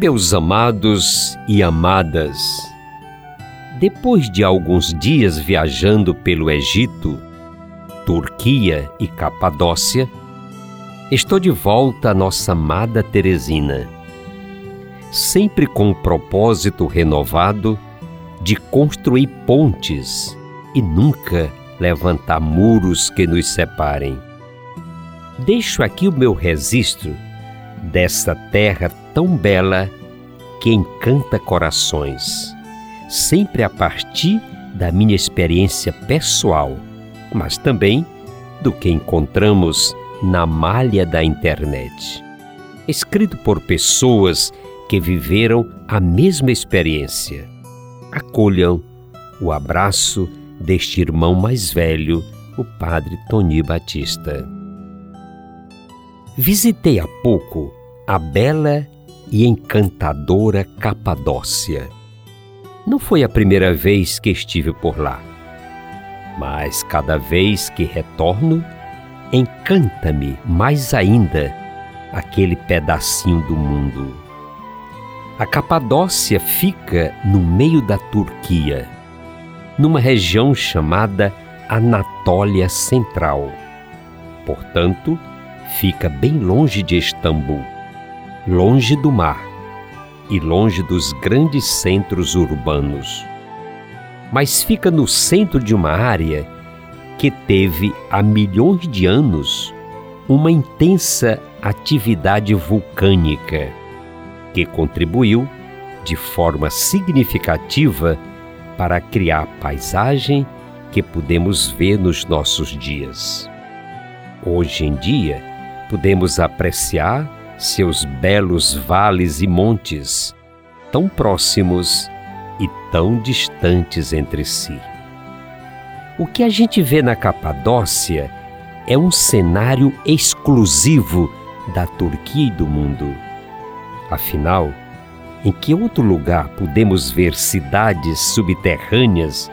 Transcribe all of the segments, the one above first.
Meus amados e amadas, depois de alguns dias viajando pelo Egito, Turquia e Capadócia, estou de volta à nossa amada Teresina. Sempre com um propósito renovado de construir pontes e nunca levantar muros que nos separem. Deixo aqui o meu registro dessa terra tão bela que encanta corações, sempre a partir da minha experiência pessoal, mas também do que encontramos na malha da internet. Escrito por pessoas que viveram a mesma experiência. Acolham o abraço deste irmão mais velho, o Padre Tony Batista. Visitei há pouco a bela e encantadora Capadócia. Não foi a primeira vez que estive por lá, mas cada vez que retorno, encanta-me mais ainda aquele pedacinho do mundo. A Capadócia fica no meio da Turquia, numa região chamada Anatólia Central. Portanto, fica bem longe de Istambul longe do mar e longe dos grandes centros urbanos. Mas fica no centro de uma área que teve há milhões de anos uma intensa atividade vulcânica que contribuiu de forma significativa para criar a paisagem que podemos ver nos nossos dias. Hoje em dia, podemos apreciar seus belos vales e montes, tão próximos e tão distantes entre si. O que a gente vê na Capadócia é um cenário exclusivo da Turquia e do mundo. Afinal, em que outro lugar podemos ver cidades subterrâneas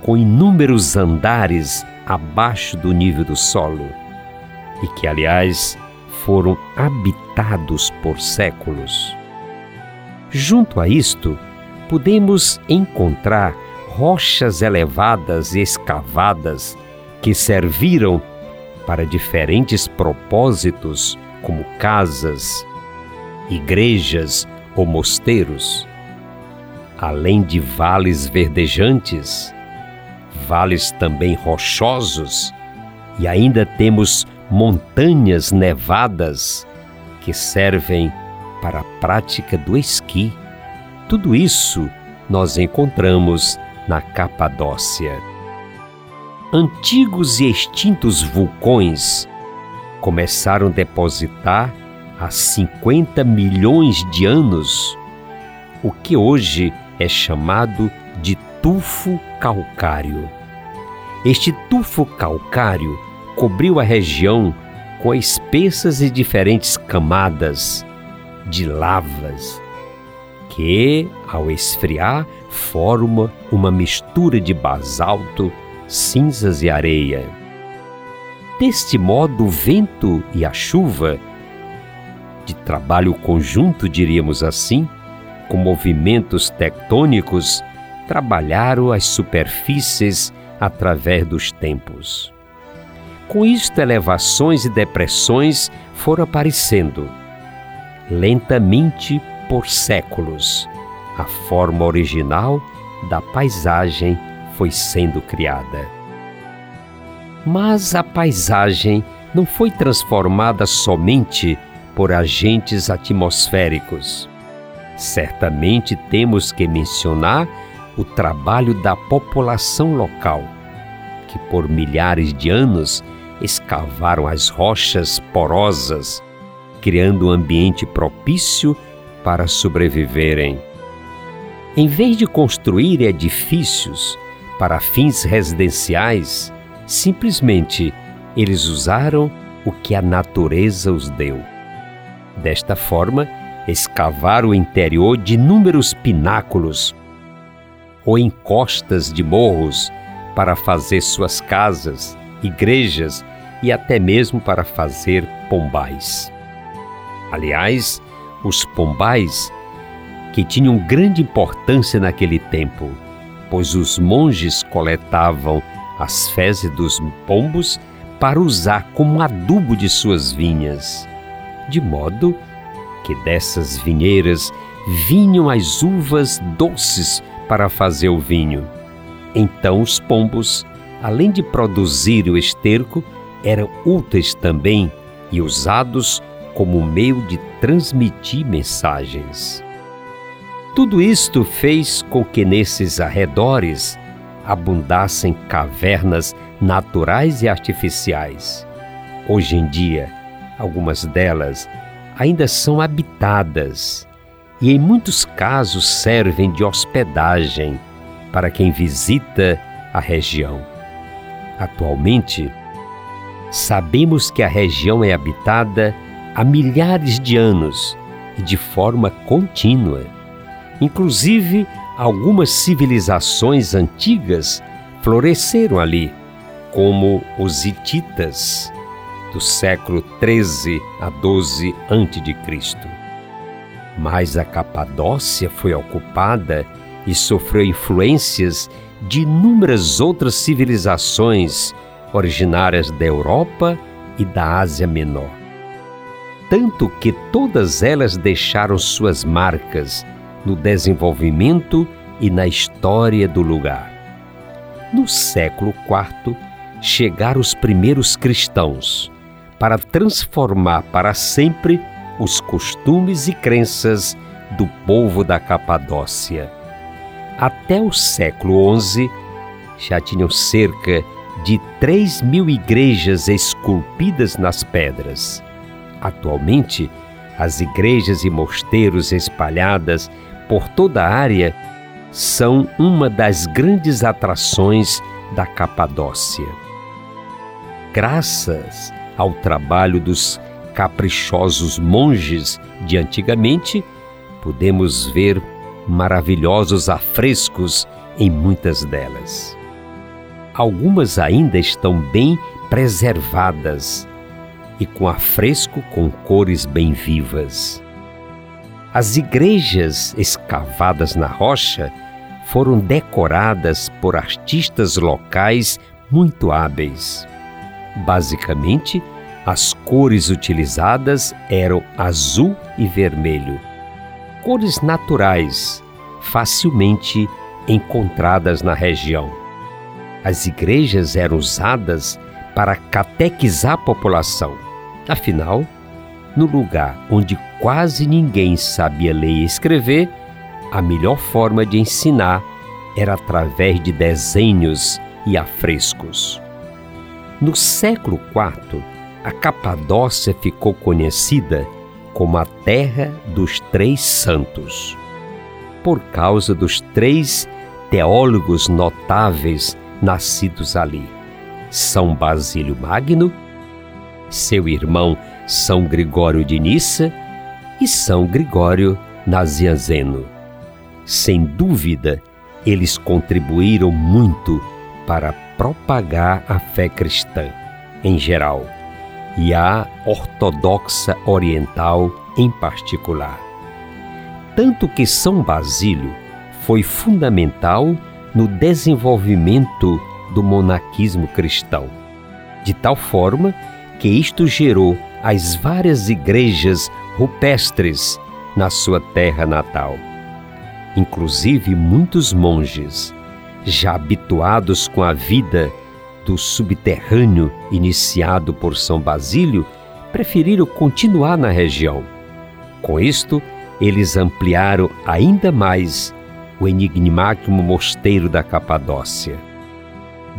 com inúmeros andares abaixo do nível do solo? E que, aliás, foram habitados por séculos. Junto a isto, podemos encontrar rochas elevadas e escavadas que serviram para diferentes propósitos, como casas, igrejas ou mosteiros, além de vales verdejantes, vales também rochosos, e ainda temos montanhas nevadas que servem para a prática do esqui. Tudo isso nós encontramos na Capadócia. Antigos e extintos vulcões começaram a depositar há 50 milhões de anos o que hoje é chamado de tufo calcário. Este tufo calcário cobriu a região com espessas e diferentes camadas de lavas que, ao esfriar, forma uma mistura de basalto, cinzas e areia. Deste modo, o vento e a chuva, de trabalho conjunto, diríamos assim, com movimentos tectônicos, trabalharam as superfícies através dos tempos. Com isto, elevações e depressões foram aparecendo. Lentamente, por séculos, a forma original da paisagem foi sendo criada. Mas a paisagem não foi transformada somente por agentes atmosféricos. Certamente temos que mencionar o trabalho da população local, que por milhares de anos escavaram as rochas porosas, criando um ambiente propício para sobreviverem. Em vez de construir edifícios para fins residenciais, simplesmente eles usaram o que a natureza os deu. Desta forma, escavaram o interior de inúmeros pináculos ou encostas de morros para fazer suas casas, igrejas e até mesmo para fazer pombais. Aliás, os pombais, que tinham grande importância naquele tempo, pois os monges coletavam as fezes dos pombos para usar como adubo de suas vinhas, de modo que dessas vinheiras vinham as uvas doces para fazer o vinho. Então os pombos, além de produzir o esterco, eram úteis também e usados como meio de transmitir mensagens. Tudo isto fez com que nesses arredores abundassem cavernas naturais e artificiais. Hoje em dia, algumas delas ainda são habitadas e, em muitos casos, servem de hospedagem para quem visita a região. Atualmente, sabemos que a região é habitada há milhares de anos e de forma contínua. Inclusive, algumas civilizações antigas floresceram ali, como os hititas, do século 13 a 12 a.C. Mas a Capadócia foi ocupada e sofreu influências de inúmeras outras civilizações originárias da Europa e da Ásia Menor. Tanto que todas elas deixaram suas marcas no desenvolvimento e na história do lugar. No século IV, chegaram os primeiros cristãos para transformar para sempre os costumes e crenças do povo da Capadócia. Até o século XI, já tinham cerca de 3 mil igrejas esculpidas nas pedras. Atualmente, as igrejas e mosteiros espalhadas por toda a área são uma das grandes atrações da Capadócia. Graças ao trabalho dos caprichosos monges de antigamente, podemos ver maravilhosos afrescos em muitas delas. Algumas ainda estão bem preservadas e com afresco com cores bem vivas. As igrejas escavadas na rocha foram decoradas por artistas locais muito hábeis. Basicamente, as cores utilizadas eram azul e vermelho, cores naturais, facilmente encontradas na região. As igrejas eram usadas para catequizar a população. Afinal, no lugar onde quase ninguém sabia ler e escrever, a melhor forma de ensinar era através de desenhos e afrescos. No século IV, a Capadócia ficou conhecida como a Terra dos Três Santos, por causa dos três teólogos notáveis nascidos ali: São Basílio Magno, seu irmão São Gregório de Nissa e São Gregório Nazianzeno. Sem dúvida, eles contribuíram muito para propagar a fé cristã em geral e a ortodoxa oriental em particular. Tanto que São Basílio foi fundamental no desenvolvimento do monaquismo cristão, de tal forma que isto gerou as várias igrejas rupestres na sua terra natal. Inclusive muitos monges, já habituados com a vida do subterrâneo iniciado por São Basílio, preferiram continuar na região. Com isto, eles ampliaram ainda mais o enigmático mosteiro da Capadócia.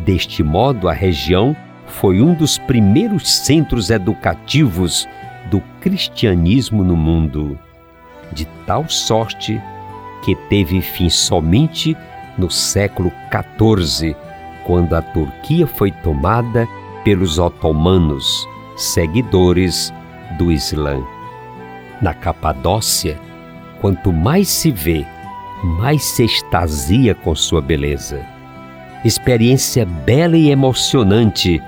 Deste modo, a região foi um dos primeiros centros educativos do cristianismo no mundo. de tal sorte que teve fim somente no século XIV, quando a Turquia foi tomada pelos otomanos, seguidores do Islã. Na Capadócia, quanto mais se vê, mais se extasia com sua beleza. Experiência bela e emocionante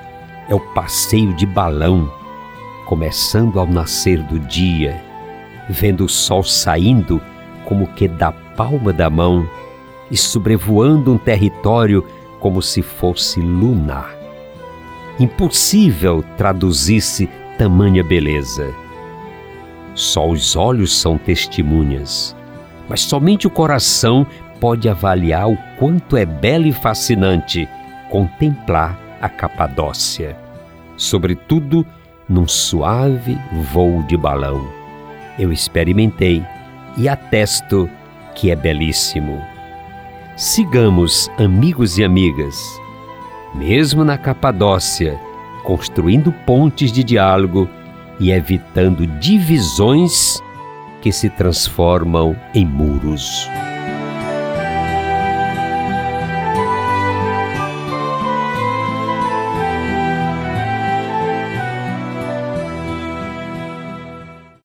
é o passeio de balão, começando ao nascer do dia, vendo o sol saindo como que da palma da mão e sobrevoando um território como se fosse lunar. Impossível traduzir-se tamanha beleza. Só os olhos são testemunhas, mas somente o coração pode avaliar o quanto é belo e fascinante contemplar a Capadócia, sobretudo num suave voo de balão. Eu experimentei e atesto que é belíssimo. Sigamos, amigos e amigas, mesmo na Capadócia, construindo pontes de diálogo e evitando divisões que se transformam em muros.